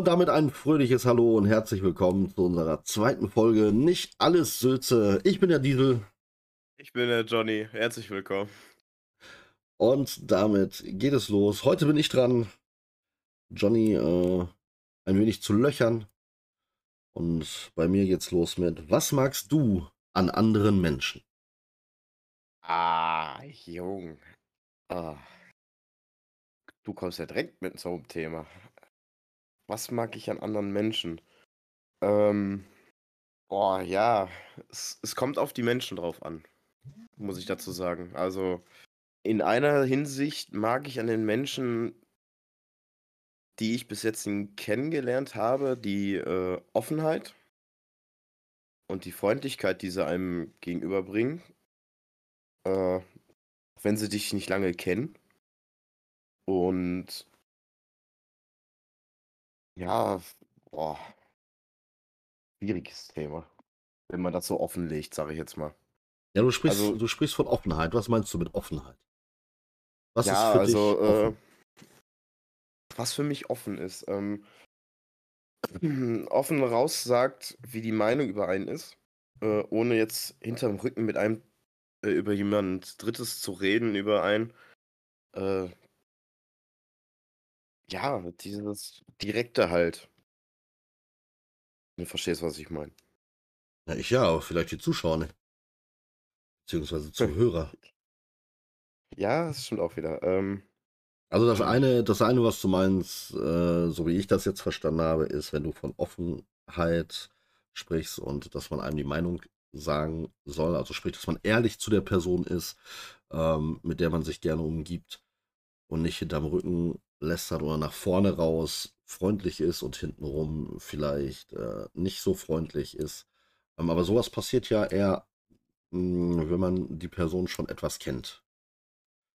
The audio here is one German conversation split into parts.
Und damit ein fröhliches Hallo und herzlich willkommen zu unserer zweiten Folge Nicht alles Sülze. Ich bin der Diesel. Ich bin der Johnny. Herzlich willkommen. Und damit geht es los. Heute bin ich dran, Johnny äh, ein wenig zu löchern. Und bei mir geht's los mit, was magst du an anderen Menschen? Ah, Jung. Ah. Du kommst ja direkt mit so einem Thema. Was mag ich an anderen Menschen? Ähm, boah, ja, es, es kommt auf die Menschen drauf an, muss ich dazu sagen. Also in einer Hinsicht mag ich an den Menschen, die ich bis jetzt kennengelernt habe, die äh, Offenheit und die Freundlichkeit, die sie einem gegenüberbringen, äh, wenn sie dich nicht lange kennen. Und ja, boah, schwieriges Thema, wenn man das so offenlegt, sage ich jetzt mal. Ja, du sprichst, also, du sprichst von Offenheit. Was meinst du mit Offenheit? Was ja, ist für also, dich offen? Äh, was für mich offen ist. Ähm, offen raus sagt, wie die Meinung über einen ist, äh, ohne jetzt hinterm Rücken mit einem äh, über jemand Drittes zu reden, über einen. Äh, ja, dieses Direkte halt. Du verstehst, was ich meine. Ja, ich ja, aber vielleicht die Zuschauer nicht. Beziehungsweise Zuhörer. Ja, das stimmt auch wieder. Ähm, also das eine, das eine, was du meinst, äh, so wie ich das jetzt verstanden habe, ist, wenn du von Offenheit sprichst und dass man einem die Meinung sagen soll, also sprich, dass man ehrlich zu der Person ist, ähm, mit der man sich gerne umgibt und nicht hinterm Rücken lästert oder nach vorne raus freundlich ist und hintenrum vielleicht äh, nicht so freundlich ist. Ähm, aber sowas passiert ja eher, mh, hm, wenn man die Person schon etwas kennt.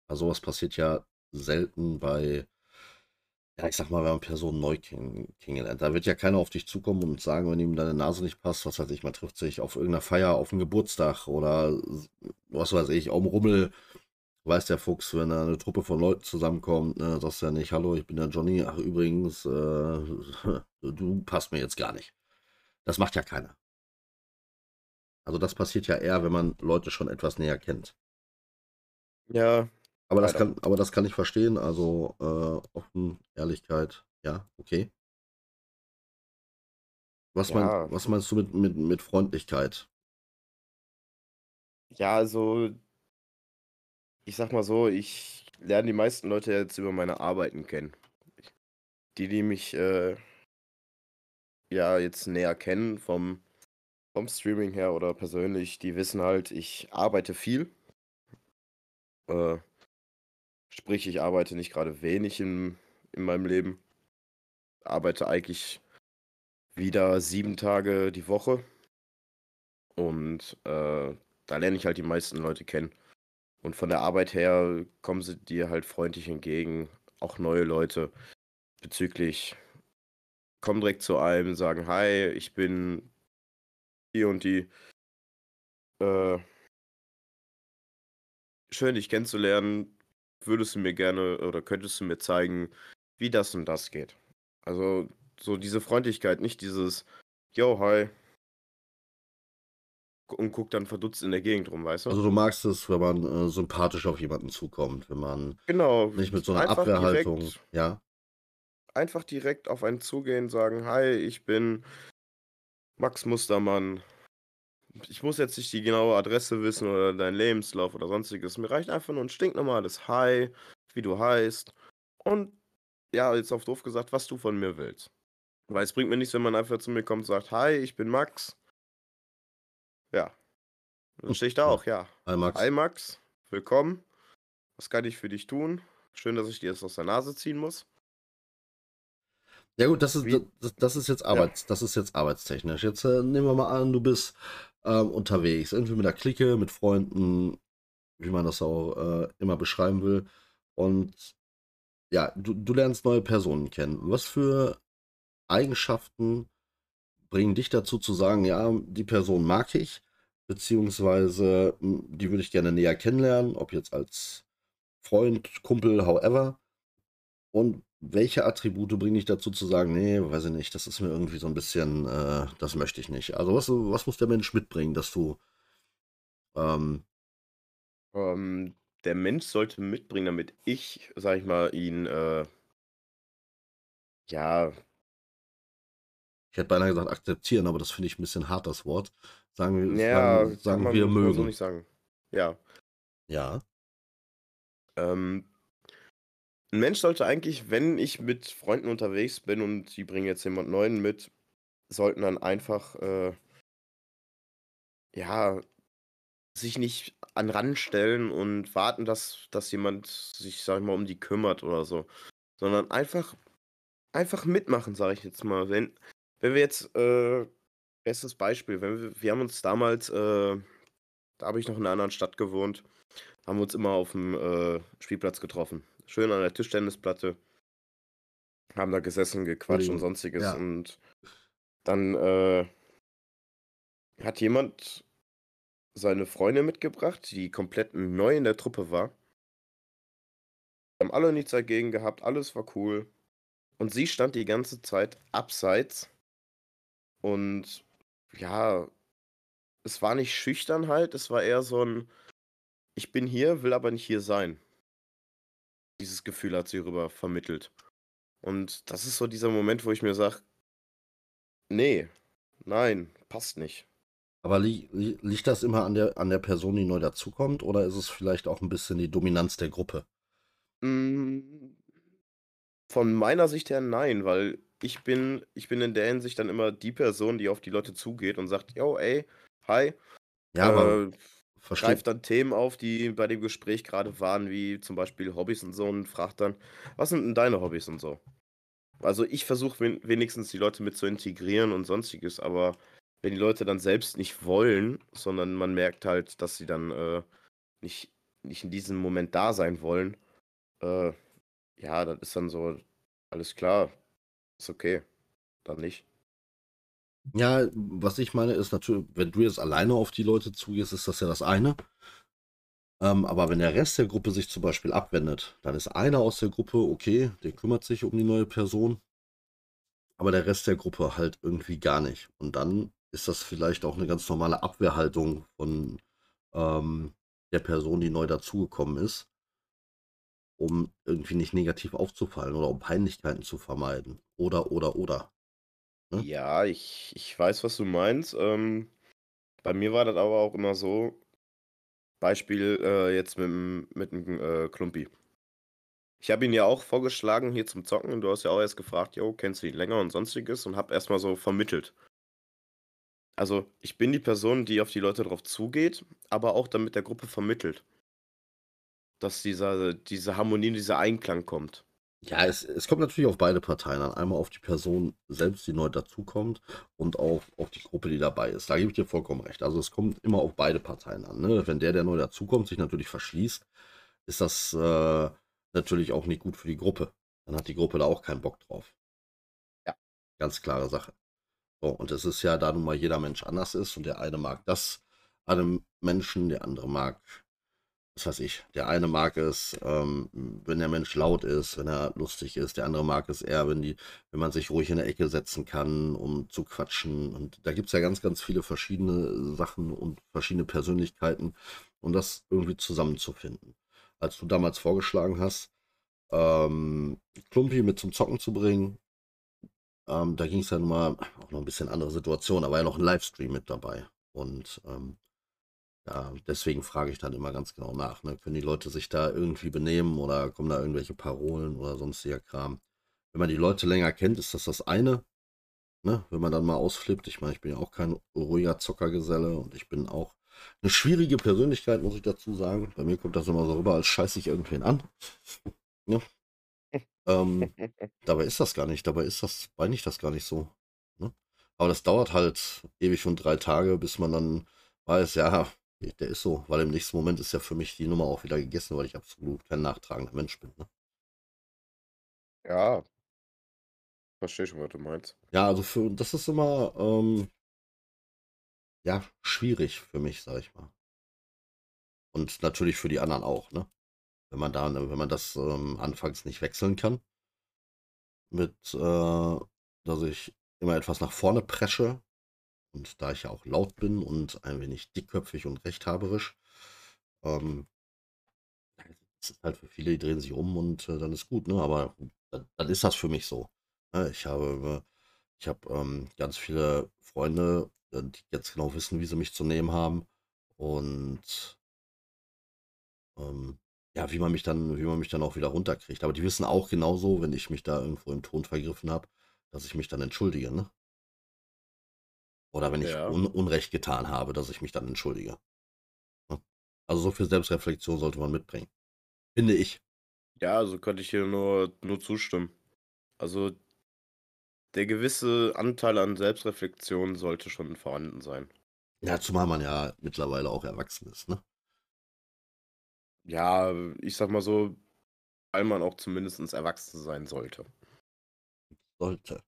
Also sowas passiert ja selten bei, ja, ich sag mal, wenn man Personen neu kennengelernt. Da wird ja keiner auf dich zukommen und sagen, wenn ihm deine Nase nicht passt, was weiß ich, man trifft sich auf irgendeiner Feier, auf einem Geburtstag oder was weiß ich, auf dem Rummel. Weiß der Fuchs, wenn da eine Truppe von Leuten zusammenkommt, ne, sagst du ja nicht, hallo, ich bin der Johnny, ach übrigens, äh, du passt mir jetzt gar nicht. Das macht ja keiner. Also das passiert ja eher, wenn man Leute schon etwas näher kennt. Ja, aber das, kann, aber das kann ich verstehen. Also äh, offen, Ehrlichkeit, ja, okay. Was, ja. mein, was meinst du mit, mit, mit Freundlichkeit? Ja, also ich sag mal so, ich lerne die meisten Leute jetzt über meine Arbeiten kennen. Die, die mich äh, ja jetzt näher kennen vom, vom Streaming her oder persönlich, die wissen halt, ich arbeite viel. Äh, Sprich, ich arbeite nicht gerade wenig in, in meinem Leben. Arbeite eigentlich wieder sieben Tage die Woche. Und äh, da lerne ich halt die meisten Leute kennen. Und von der Arbeit her kommen sie dir halt freundlich entgegen. Auch neue Leute bezüglich kommen direkt zu einem, sagen, hi, ich bin die und die. Äh, schön, dich kennenzulernen würdest du mir gerne oder könntest du mir zeigen, wie das und das geht? Also so diese Freundlichkeit, nicht dieses Yo, hi. Und guckt dann verdutzt in der Gegend rum, weißt du? Also du magst es, wenn man äh, sympathisch auf jemanden zukommt, wenn man genau, nicht mit so einer Abwehrhaltung, direkt, ja. Einfach direkt auf einen zugehen, sagen, hi, ich bin Max Mustermann, ich muss jetzt nicht die genaue Adresse wissen oder deinen Lebenslauf oder sonstiges. Mir reicht einfach nur ein stinknormales Hi, wie du heißt. Und ja, jetzt auf doof gesagt, was du von mir willst. Weil es bringt mir nichts, wenn man einfach zu mir kommt und sagt, hi, ich bin Max. Ja. Dann stehe ich da auch, ja. Hi Max. Hi Max, willkommen. Was kann ich für dich tun? Schön, dass ich dir das aus der Nase ziehen muss. Ja gut, das ist, das, das, ist jetzt Arbeits, ja. das ist jetzt arbeitstechnisch. Jetzt äh, nehmen wir mal an, du bist ähm, unterwegs. Irgendwie mit der Clique, mit Freunden, wie man das auch äh, immer beschreiben will. Und ja, du, du lernst neue Personen kennen. Was für Eigenschaften bringen dich dazu zu sagen, ja, die Person mag ich, beziehungsweise hm, die würde ich gerne näher kennenlernen, ob jetzt als Freund, Kumpel, however. Und welche Attribute bringen dich dazu zu sagen, nee, weiß ich nicht, das ist mir irgendwie so ein bisschen, äh, das möchte ich nicht. Also was, was muss der Mensch mitbringen, dass du ähm, Ähm, der Mensch sollte mitbringen, damit ich, sage ich mal, ihn, äh ja ich hätte beinahe gesagt akzeptieren, aber das finde ich ein bisschen hart, das Wort. Sagen, wir- ja, sagen, sagen man wir man so mögen. nicht sagen. Ja. Ja. Ähm 'n Mensch sollte eigentlich, wenn ich mit Freunden unterwegs bin und die bringen jetzt jemand Neuen mit, sollten dann einfach, äh ja, sich nicht an Rand stellen und warten, dass dass jemand sich, sage ich mal, um die kümmert oder so, sondern einfach einfach mitmachen, sage ich jetzt mal. Wenn wenn wir jetzt, äh bestes Beispiel, wenn wir wir haben uns damals, äh da habe ich noch in 'ner anderen Stadt gewohnt, haben wir uns immer auf'm, äh, Spielplatz getroffen. Schön an der Tischtennisplatte. Haben da gesessen, gequatscht und Entschuldigung. Sonstiges Ja. und dann, äh hat jemand seine Freundin mitgebracht, die komplett neu in der Truppe war. Haben alle nichts dagegen gehabt, alles war cool. Und sie stand die ganze Zeit abseits. Und ja, es war nicht Schüchternheit, es war eher so 'n: „Ich bin hier, will aber nicht hier sein.“ Dieses Gefühl hat sie rüber vermittelt. Und das ist so dieser Moment, wo ich mir sage: „Ne, nein, passt nicht.“ Aber li li liegt das immer an der an der Person, die neu dazukommt, oder ist es vielleicht auch 'n bisschen die Dominanz der Gruppe? Hm. Von meiner Sicht her nein, weil ich bin ich bin in der Hinsicht dann immer die Person, die auf die Leute zugeht und sagt: „Jo, ey, hi.“ Ja, aber Äh, versteh greift dann Themen auf, die bei dem Gespräch grade waren, wie zum Beispiel Hobbys und so und fragt dann: „Was sind 'n deine Hobbys?“ und so. Also, ich versuche wen wenigstens die Leute mit zu integrieren und Sonstiges, aber wenn die Leute dann selbst nicht wollen, sondern man merkt halt, dass sie dann, äh, nicht nicht in diesem Moment da sein wollen, äh, ja, das ist dann so: „Alles klar, ist okay, dann nicht.“ Ja, was ich meine, ist natür wenn du jetzt alleine auf die Leute zugehst, ist das ja das eine. Ähm, aber wenn der Rest der Gruppe sich zum Beispiel abwendet, dann ist einer aus der Gruppe okay, der kümmert sich um die neue Person aber der Rest der Gruppe halt irgendwie gar nicht. Und dann ist das vielleicht auch 'ne ganz normale Abwehrhaltung von, ähm, der Person, die neu dazugekommen ist um irgendwie nicht negativ aufzufallen oder um Peinlichkeiten zu vermeiden oder, oder, oder. Ne? Ja, ich ich weiß, was du meinst. Ähm, bei mir war das aber auch immer so Beispiel, äh, jetzt mit'm mit'm, äh, Klumpi. Ich habe ihn ja auch vorgeschlagen hier zum Zocken und du hast ja auch erst gefragt: „Jo, kennst du ihn länger“ und Sonstiges und habe erst mal so vermittelt. Also, ich bin die Person, die auf die Leute drauf zugeht, aber auch dann mit der Gruppe vermittelt. Dass dieser diese Harmonie, dieser Einklang kommt. Ja, es es kommt natürlich auf beide Parteien an. Einmal auf die Person selbst, die neu dazukommt und auch auf die Gruppe, die dabei ist. Da gebe ich dir vollkommen recht. Also, es kommt immer auf beide Parteien an, ne? Wenn der, der neu dazukommt, sich natürlich verschließt, ist das, äh, natürlich auch nicht gut für die Gruppe. Dann hat die Gruppe da auch keinen Bock drauf. Ja. Ganz klare Sache. So, und es ist ja, da nun mal jeder Mensch anders ist und der eine mag das an 'nem Menschen, der andere mag was weiß ich, der eine mag es, ähm, wenn der Mensch laut ist, wenn er lustig ist, der andere mag es eher, wenn die wenn man sich ruhig in der Ecke setzen kann, um zu quatschen. Und da gibt's ja ganz, ganz viele verschiedene Sachen und verschiedene Persönlichkeiten, um das irgendwie zusammenzufinden. Als du damals vorgeschlagen hast, ähm, Klumpi mit zum Zocken zu bringen, ähm, da ging's ja nun mal auch noch 'n bisschen andere Situation, war ja noch 'n Livestream mit dabei. Und, ähm, ja, deswegen frage ich dann immer ganz genau nach, ne? Können die Leute sich da irgendwie benehmen oder kommen da irgendwelche Parolen oder sonstiger Kram? Wenn man die Leute länger kennt, ist das das eine, ne? Wenn man dann mal ausflippt ich meine, ich bin ja auch kein ruhiger Zockergeselle und ich bin auch 'ne schwierige Persönlichkeit, muss ich dazu sagen. Bei mir kommt das immer so rüber, als scheiße ich irgendwen an, ne? Ähm, dabei ist das gar nicht dabei ist das meine ich das gar nicht so, ne? Aber das dauert halt ewig und 3 Tage, bis man dann weiß, ja, der ist so, weil im nächsten Moment ist ja für mich die Nummer auch wieder gegessen, weil ich absolut kein nachtragender Mensch bin, ne? Ja. Verstehe schon, was du meinst. Ja, also für das ist immer, ähm ja, schwierig für mich, sage ich mal. Und natürlich für die anderen auch, ne? Wenn man da wenn man das, ähm, anfangs nicht wechseln kann mit, äh, dass ich immer etwas nach vorne presche. Und da ich ja auch laut bin und ein wenig dickköpfig und rechthaberisch, ähm, das ist halt für viele, die drehen sich um und äh, dann ist gut, ne? Aber dann, dann ist das für mich so. Ne? Ich habe, ich habe ähm, ganz viele Freunde, äh, die jetzt genau wissen, wie sie mich zu nehmen haben. Und ähm, ja, wie man mich dann, wie man mich dann auch wieder runterkriegt. Aber die wissen auch genauso, wenn ich mich da irgendwo im Ton vergriffen habe, dass ich mich dann entschuldige, ne? Oder wenn ich Ja. Un Unrecht getan habe, dass ich mich dann entschuldige. Ne? Also so viel Selbstreflexion sollte man mitbringen. Finde ich. Ja, also könnte ich hier nur, nur zustimmen. Also der gewisse Anteil an Selbstreflexion sollte schon vorhanden sein. Ja, zumal man ja mittlerweile auch erwachsen ist, ne? Ja, ich sag mal so, weil man auch zumindest erwachsen sein sollte. Sollte.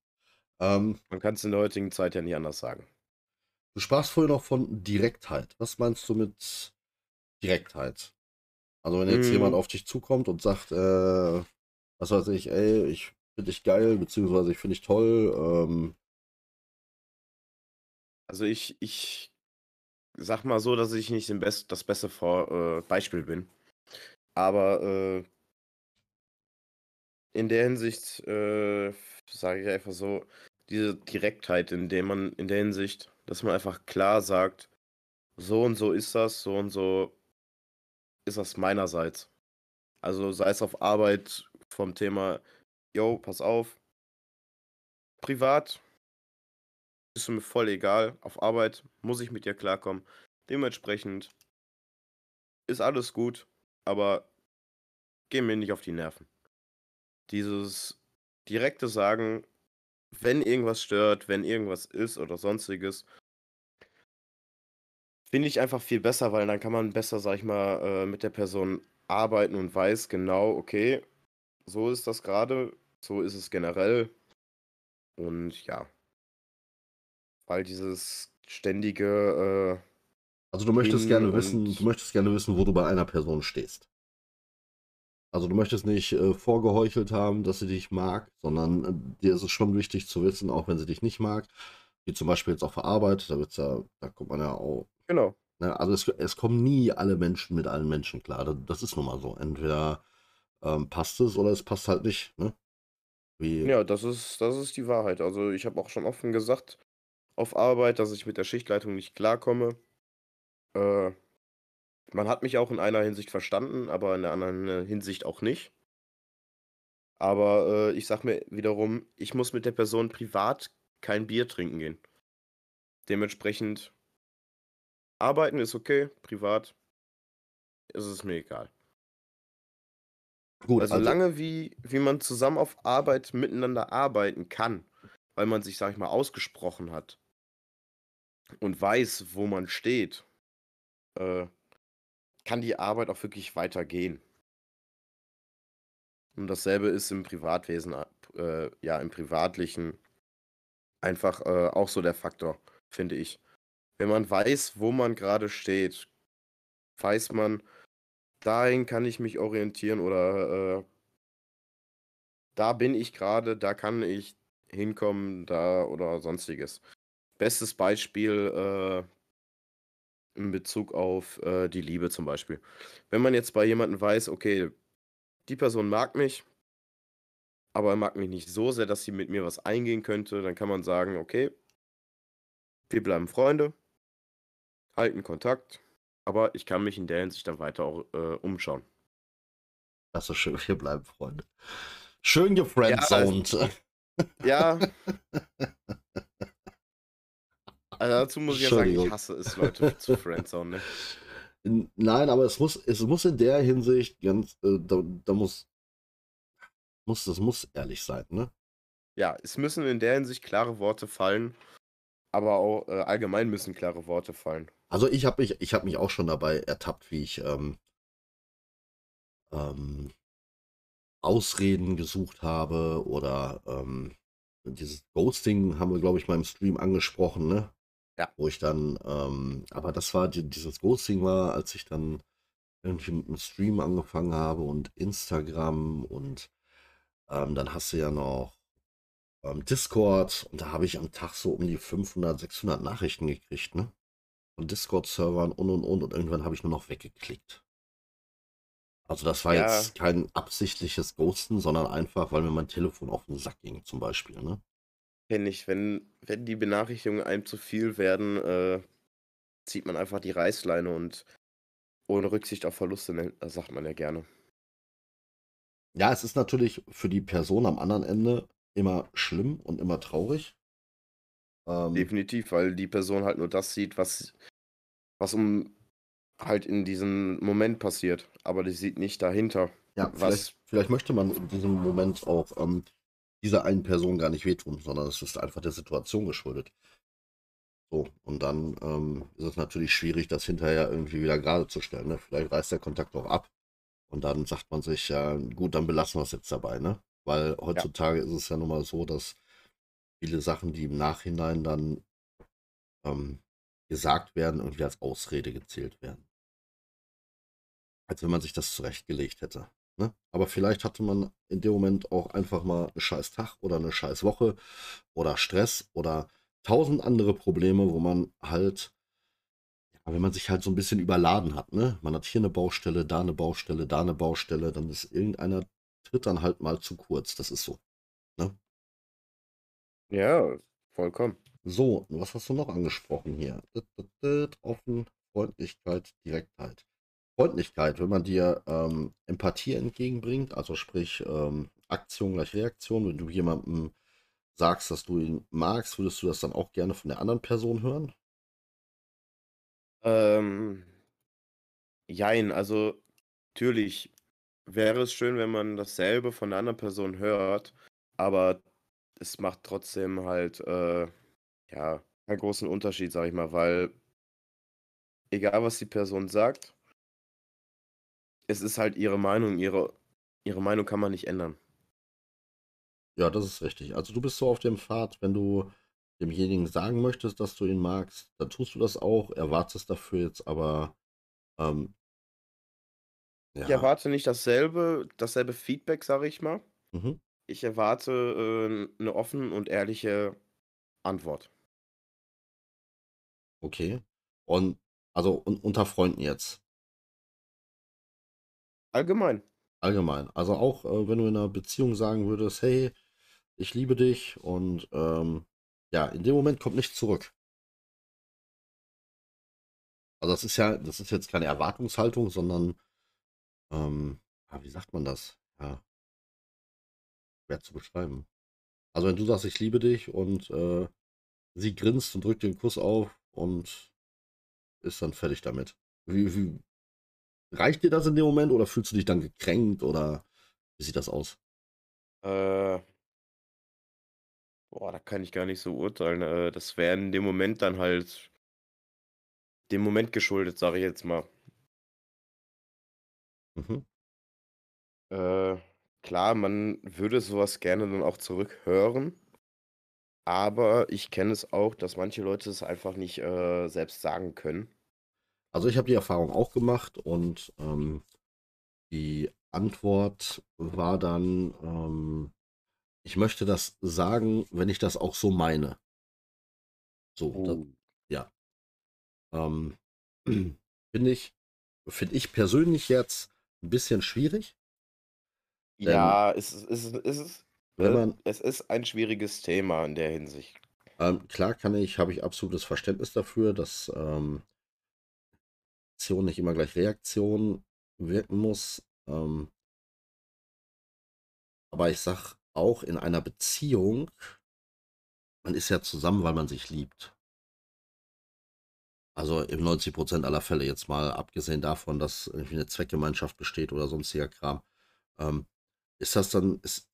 Ähm, Man kann es in der heutigen Zeit ja nicht anders sagen. Du sprachst vorhin noch von Direktheit. Was meinst du mit Direktheit? Also wenn jetzt jemand Mm, auf dich zukommt und sagt, äh, was weiß ich, ey, ich finde dich geil, beziehungsweise ich finde dich toll, ähm, Also ich, ich sag mal so, dass ich nicht Best, das beste Vor äh, Beispiel bin. Aber äh, in der Hinsicht äh, sage ich einfach so, diese Direktheit, in der man, in der Hinsicht, dass man einfach klar sagt, so und so ist das, so und so ist das meinerseits. Also sei es auf Arbeit vom Thema, yo, pass auf, privat ist mir voll egal, auf Arbeit muss ich mit dir klarkommen. Dementsprechend ist alles gut, aber geh mir nicht auf die Nerven. Dieses direkte Sagen, wenn irgendwas stört, wenn irgendwas ist oder sonstiges, finde ich einfach viel besser, weil dann kann man besser, sag ich mal, äh, mit der Person arbeiten und weiß genau, okay, so ist das gerade, so ist es generell. Und ja, weil dieses ständige, äh, also du möchtest gerne wissen, du möchtest gerne wissen, wo du bei einer Person stehst. Also du möchtest nicht äh, vorgeheuchelt haben, dass sie dich mag, sondern äh, dir ist es schon wichtig zu wissen, auch wenn sie dich nicht mag, wie zum Beispiel jetzt auf der Arbeit, da wird's ja, da kommt man ja auch, genau. ne, also es, es kommen nie alle Menschen mit allen Menschen klar. Das, das ist nun mal so. Entweder ähm, passt es oder es passt halt nicht, ne? Wie, Ja, das ist, das ist die Wahrheit. Also ich habe auch schon offen gesagt auf Arbeit, dass ich mit der Schichtleitung nicht klarkomme. Äh, man hat mich auch in einer Hinsicht verstanden, aber in der anderen äh, Hinsicht auch nicht. Aber äh, ich sag mir wiederum, ich muss mit der Person privat kein Bier trinken gehen. Dementsprechend arbeiten ist okay, privat ist es mir egal. gut, Also also solange wie, wie man zusammen auf Arbeit miteinander arbeiten kann, weil man sich, sag ich mal, ausgesprochen hat und weiß, wo man steht, äh, kann die Arbeit auch wirklich weitergehen. Und dasselbe ist im Privatwesen, äh, ja, im Privatlichen einfach äh, auch so der Faktor, finde ich. Wenn man weiß, wo man gerade steht, weiß man, dahin kann ich mich orientieren oder äh, da bin ich gerade, da kann ich hinkommen, da oder sonstiges. Bestes Beispiel äh, in Bezug auf äh, die Liebe zum Beispiel. Wenn man jetzt bei jemandem weiß, okay, die Person mag mich, aber er mag mich nicht so sehr, dass sie mit mir was eingehen könnte, dann kann man sagen, okay, wir bleiben Freunde, halten Kontakt, aber ich kann mich in der Hinsicht dann weiter auch äh, umschauen. das ist schön, wir bleiben Freunde. Schön gefriendzoned. Ja, also dazu muss ich ja sagen, ich hasse es, Leute zu Friendzone. Ne? Nein, aber es muss, es muss in der Hinsicht ganz, äh, da, da muss, muss, das muss ehrlich sein, ne? Ja, es müssen in der Hinsicht klare Worte fallen, aber auch äh, allgemein müssen klare Worte fallen. Also ich habe mich, ich habe mich auch schon dabei ertappt, wie ich ähm, ähm, Ausreden gesucht habe oder ähm, dieses Ghosting haben wir, glaube ich, mal im Stream angesprochen, ne? Ja. Wo ich dann, ähm, aber das war, die, dieses Ghosting war, als ich dann irgendwie mit dem Stream angefangen habe und Instagram und ähm, dann hast du ja noch ähm, Discord und da habe ich am Tag so um die 500, 600 Nachrichten gekriegt, ne? Von Discord-Servern und und und und irgendwann habe ich nur noch weggeklickt. Also das war Ja. jetzt kein absichtliches Ghosten, sondern einfach, weil mir mein Telefon auf den Sack ging, zum Beispiel, ne? Kenne ich, wenn, wenn die Benachrichtigungen einem zu viel werden, äh, zieht man einfach die Reißleine und ohne Rücksicht auf Verluste, nennt- das sagt man ja gerne. Ja, es ist natürlich für die Person am anderen Ende immer schlimm und immer traurig. Ähm, Definitiv, weil die Person halt nur das sieht, was, was um halt in diesem Moment passiert. Aber die sieht nicht dahinter. ja, was- vielleicht, vielleicht möchte man in diesem Moment auch ähm, dieser einen Person gar nicht wehtun, sondern es ist einfach der Situation geschuldet. So, und dann ähm, ist es natürlich schwierig, das hinterher irgendwie wieder gerade zu stellen. Ne? Vielleicht reißt der Kontakt auch ab und dann sagt man sich, ja, gut, dann belassen wir es jetzt dabei, ne? Weil heutzutage ist es ja nun mal so, dass viele Sachen, die im Nachhinein dann ähm, gesagt werden, irgendwie als Ausrede gezählt werden. Als wenn man sich das zurechtgelegt hätte. Ne? Aber vielleicht hatte man in dem Moment auch einfach mal einen scheiß Tag oder eine scheiß Woche oder Stress oder tausend andere Probleme, wo man halt, ja, wenn man sich halt so ein bisschen überladen hat, ne? Man hat hier eine Baustelle, da eine Baustelle, da eine Baustelle, dann ist irgendeiner tritt dann halt mal zu kurz. Das ist so. Ja, vollkommen. So, was hast du noch angesprochen hier? Offen, Freundlichkeit, Direktheit. Freundlichkeit, wenn man dir ähm, Empathie entgegenbringt, also sprich ähm, Aktion gleich Reaktion, wenn du jemandem sagst, dass du ihn magst, würdest du das dann auch gerne von der anderen Person hören? Ähm, jein, also natürlich wäre es schön, wenn man dasselbe von der anderen Person hört, aber es macht trotzdem halt, äh, ja, einen großen Unterschied, sag ich mal, weil egal was die Person sagt, es ist halt ihre Meinung, ihre, ihre Meinung kann man nicht ändern. Ja, das ist richtig. Also du bist so auf dem Pfad, wenn du demjenigen sagen möchtest, dass du ihn magst, dann tust du das auch, erwartest dafür jetzt aber ähm, Ich ja, erwarte nicht dasselbe, dasselbe Feedback, sage ich mal. mhm. Ich erwarte äh, eine offene und ehrliche Antwort. okay. Und also un unter Freunden jetzt. Allgemein. Allgemein. Also auch, äh, wenn du in einer Beziehung sagen würdest, hey, ich liebe dich und ähm, ja, in dem Moment kommt nichts zurück. Also das ist ja, das ist jetzt keine Erwartungshaltung, sondern, ähm, ja, wie sagt man das? Ja, schwer zu beschreiben. Also wenn du sagst, ich liebe dich und äh, sie grinst und drückt den Kuss auf und ist dann fertig damit. Wie, wie, reicht dir das in dem Moment oder fühlst du dich dann gekränkt oder wie sieht das aus? Äh, boah, da kann ich gar nicht so urteilen. Äh, das wäre in dem Moment dann halt dem Moment geschuldet, sage ich jetzt mal. Mhm. Äh, klar, man würde sowas gerne dann auch zurückhören, aber ich kenne es auch, dass manche Leute es einfach nicht äh, selbst sagen können. Also ich habe die Erfahrung auch gemacht und ähm, die Antwort war dann, ähm, ich möchte das sagen, wenn ich das auch so meine. So, das, Oh. ähm, finde ich, finde ich persönlich jetzt ein bisschen schwierig, Ja, es ist, es ist, es ist, wenn äh, man, es ist ein schwieriges Thema in der Hinsicht. ähm, klar kann ich, habe ich absolutes Verständnis dafür, dass ähm, Aktion nicht immer gleich Reaktion wirken muss. Ähm, aber ich sag auch in einer Beziehung, man ist ja zusammen, weil man sich liebt. Also in 90% aller Fälle jetzt mal abgesehen davon, dass irgendwie eine Zweckgemeinschaft besteht oder sonstiger Kram. Ähm, ist das dann, ist,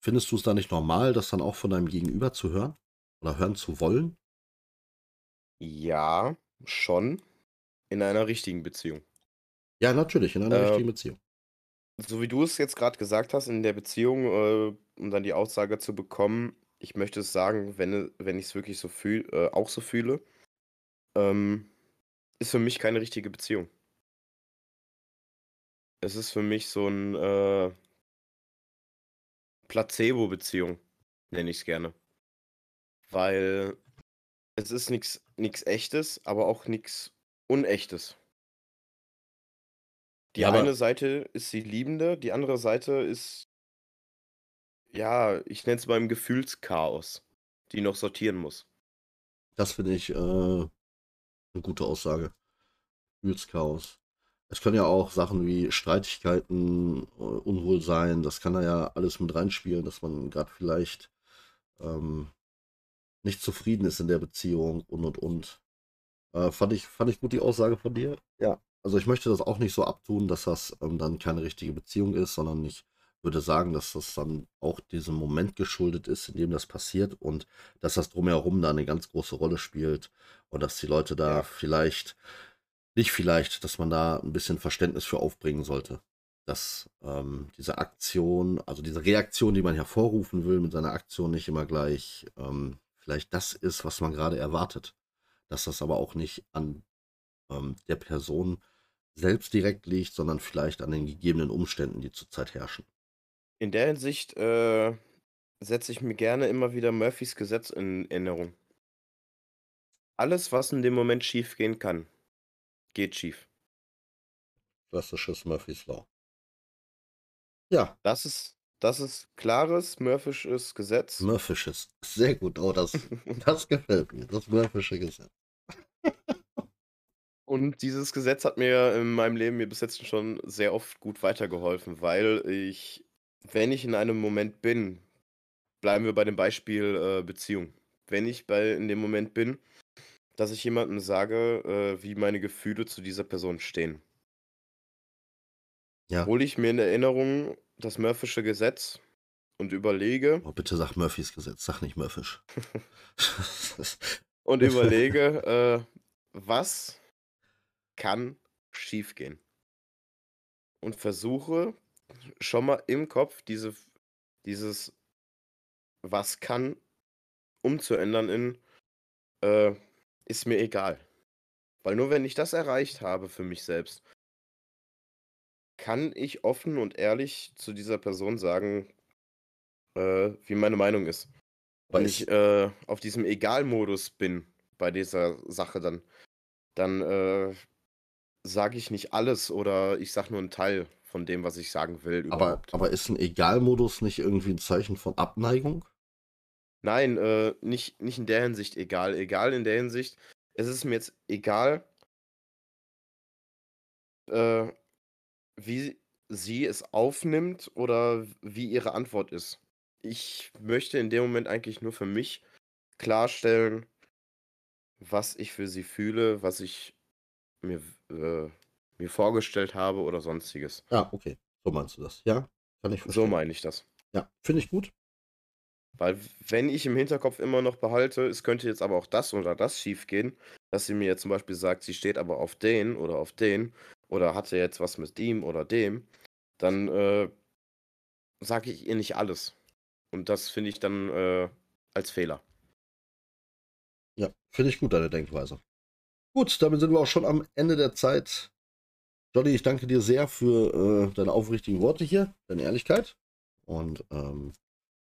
findest du es da nicht normal, das dann auch von deinem Gegenüber zu hören? Oder hören zu wollen? Ja, schon. In einer richtigen Beziehung. Ja, natürlich, in einer Äh, richtigen Beziehung. So wie du es jetzt gerade gesagt hast, in der Beziehung, äh, um dann die Aussage zu bekommen, ich möchte es sagen, wenn, wenn ich es wirklich so fühl, äh, auch so fühle, ähm, ist für mich keine richtige Beziehung. Es ist für mich so ein äh, Placebo-Beziehung. nenne ich es gerne. Weil es ist nichts Echtes, aber auch nichts Unechtes. Die Ja, eine Seite ist die Liebende, die andere Seite ist, ja, ich nenne es mal im Gefühlschaos, die noch sortieren muss. das finde ich äh, eine gute Aussage. Gefühlschaos. Es können ja auch Sachen wie Streitigkeiten, äh, Unwohlsein, das kann da ja alles mit reinspielen, dass man gerade vielleicht ähm, nicht zufrieden ist in der Beziehung und und und. Äh, fand ich, fand ich gut die Aussage von dir. Ja. Also ich möchte das auch nicht so abtun, dass das ähm, dann keine richtige Beziehung ist, sondern ich würde sagen, dass das dann auch diesem Moment geschuldet ist, in dem das passiert und dass das drumherum da eine ganz große Rolle spielt und dass die Leute da Ja. vielleicht, nicht vielleicht, dass man da ein bisschen Verständnis für aufbringen sollte. Dass ähm, diese Aktion, also diese Reaktion, die man hervorrufen will mit seiner Aktion, nicht immer gleich ähm, vielleicht das ist, was man gerade erwartet. Dass das aber auch nicht an ähm, der Person selbst direkt liegt, sondern vielleicht an den gegebenen Umständen, die zurzeit herrschen. In der Hinsicht äh, setze ich mir gerne immer wieder Murphys Gesetz in Erinnerung. Alles, was in dem Moment schief gehen kann, geht schief. Klassisches Murphy's Law. Ja, Das ist, das ist klares Murphysches Gesetz. Murphisches. Sehr gut. Oh, das, das gefällt mir. Das Murphische Gesetz. Und dieses Gesetz hat mir in meinem Leben mir bis jetzt schon sehr oft gut weitergeholfen, weil ich, wenn ich in einem Moment bin, bleiben wir bei dem Beispiel äh, Beziehung. Wenn ich bei in dem Moment bin, dass ich jemandem sage, äh, wie meine Gefühle zu dieser Person stehen, Ja. hole ich mir in Erinnerung das Murphische Gesetz und überlege Oh, bitte sag Murphys Gesetz. Sag nicht Murphisch. und überlege, äh, was kann schiefgehen? Und versuche schon mal im Kopf diese, dieses was kann umzuändern in äh, ist mir egal. Weil nur wenn ich das erreicht habe für mich selbst, kann ich offen und ehrlich zu dieser Person sagen, äh, wie meine Meinung ist. Aber Wenn ich äh, auf diesem Egal-Modus bin bei dieser Sache, dann, dann äh, sage ich nicht alles oder ich sage nur einen Teil von dem, was ich sagen will. aber, aber ist ein Egal-Modus nicht irgendwie ein Zeichen von Abneigung? Nein, äh, nicht, nicht in der Hinsicht egal. Egal in der Hinsicht, es ist mir jetzt egal, äh, wie sie es aufnimmt oder wie ihre Antwort ist. Ich möchte in dem Moment eigentlich nur für mich klarstellen, was ich für sie fühle, was ich mir, äh, mir vorgestellt habe oder sonstiges. Ja, okay. So meinst du das. Ja, kann ich So verstehen. meine ich das. Ja, finde ich gut. Weil wenn ich im Hinterkopf immer noch behalte, es könnte jetzt aber auch das oder das schief gehen, dass sie mir jetzt zum Beispiel sagt, sie steht aber auf den oder auf den oder hatte jetzt was mit ihm oder dem, dann äh, sage ich ihr nicht alles. Und das finde ich dann äh, als Fehler. Ja, finde ich gut, deine Denkweise. Gut, damit sind wir auch schon am Ende der Zeit. Johnny, ich danke dir sehr für äh, deine aufrichtigen Worte hier, deine Ehrlichkeit. Und ähm,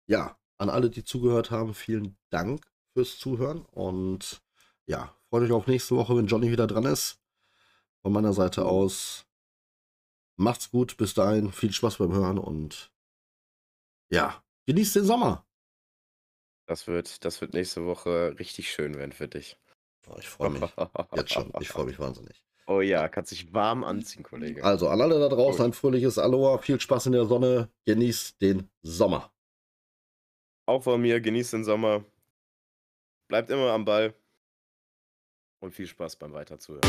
ja, an alle, die zugehört haben, vielen Dank fürs Zuhören. Und ja, freut euch auf nächste Woche, wenn Johnny wieder dran ist. Von meiner Seite aus, macht's gut, bis dahin, viel Spaß beim Hören und ja, genießt den Sommer. Das wird, das wird nächste Woche richtig schön werden für dich. Oh, ich freue mich jetzt schon. Ich freue mich wahnsinnig. Oh ja, kannst dich warm anziehen, Kollege. Also an alle da draußen ein fröhliches Aloha, viel Spaß in der Sonne, genießt den Sommer. Auch von mir, genießt den Sommer. Bleibt immer am Ball. Und viel Spaß beim Weiterzuhören.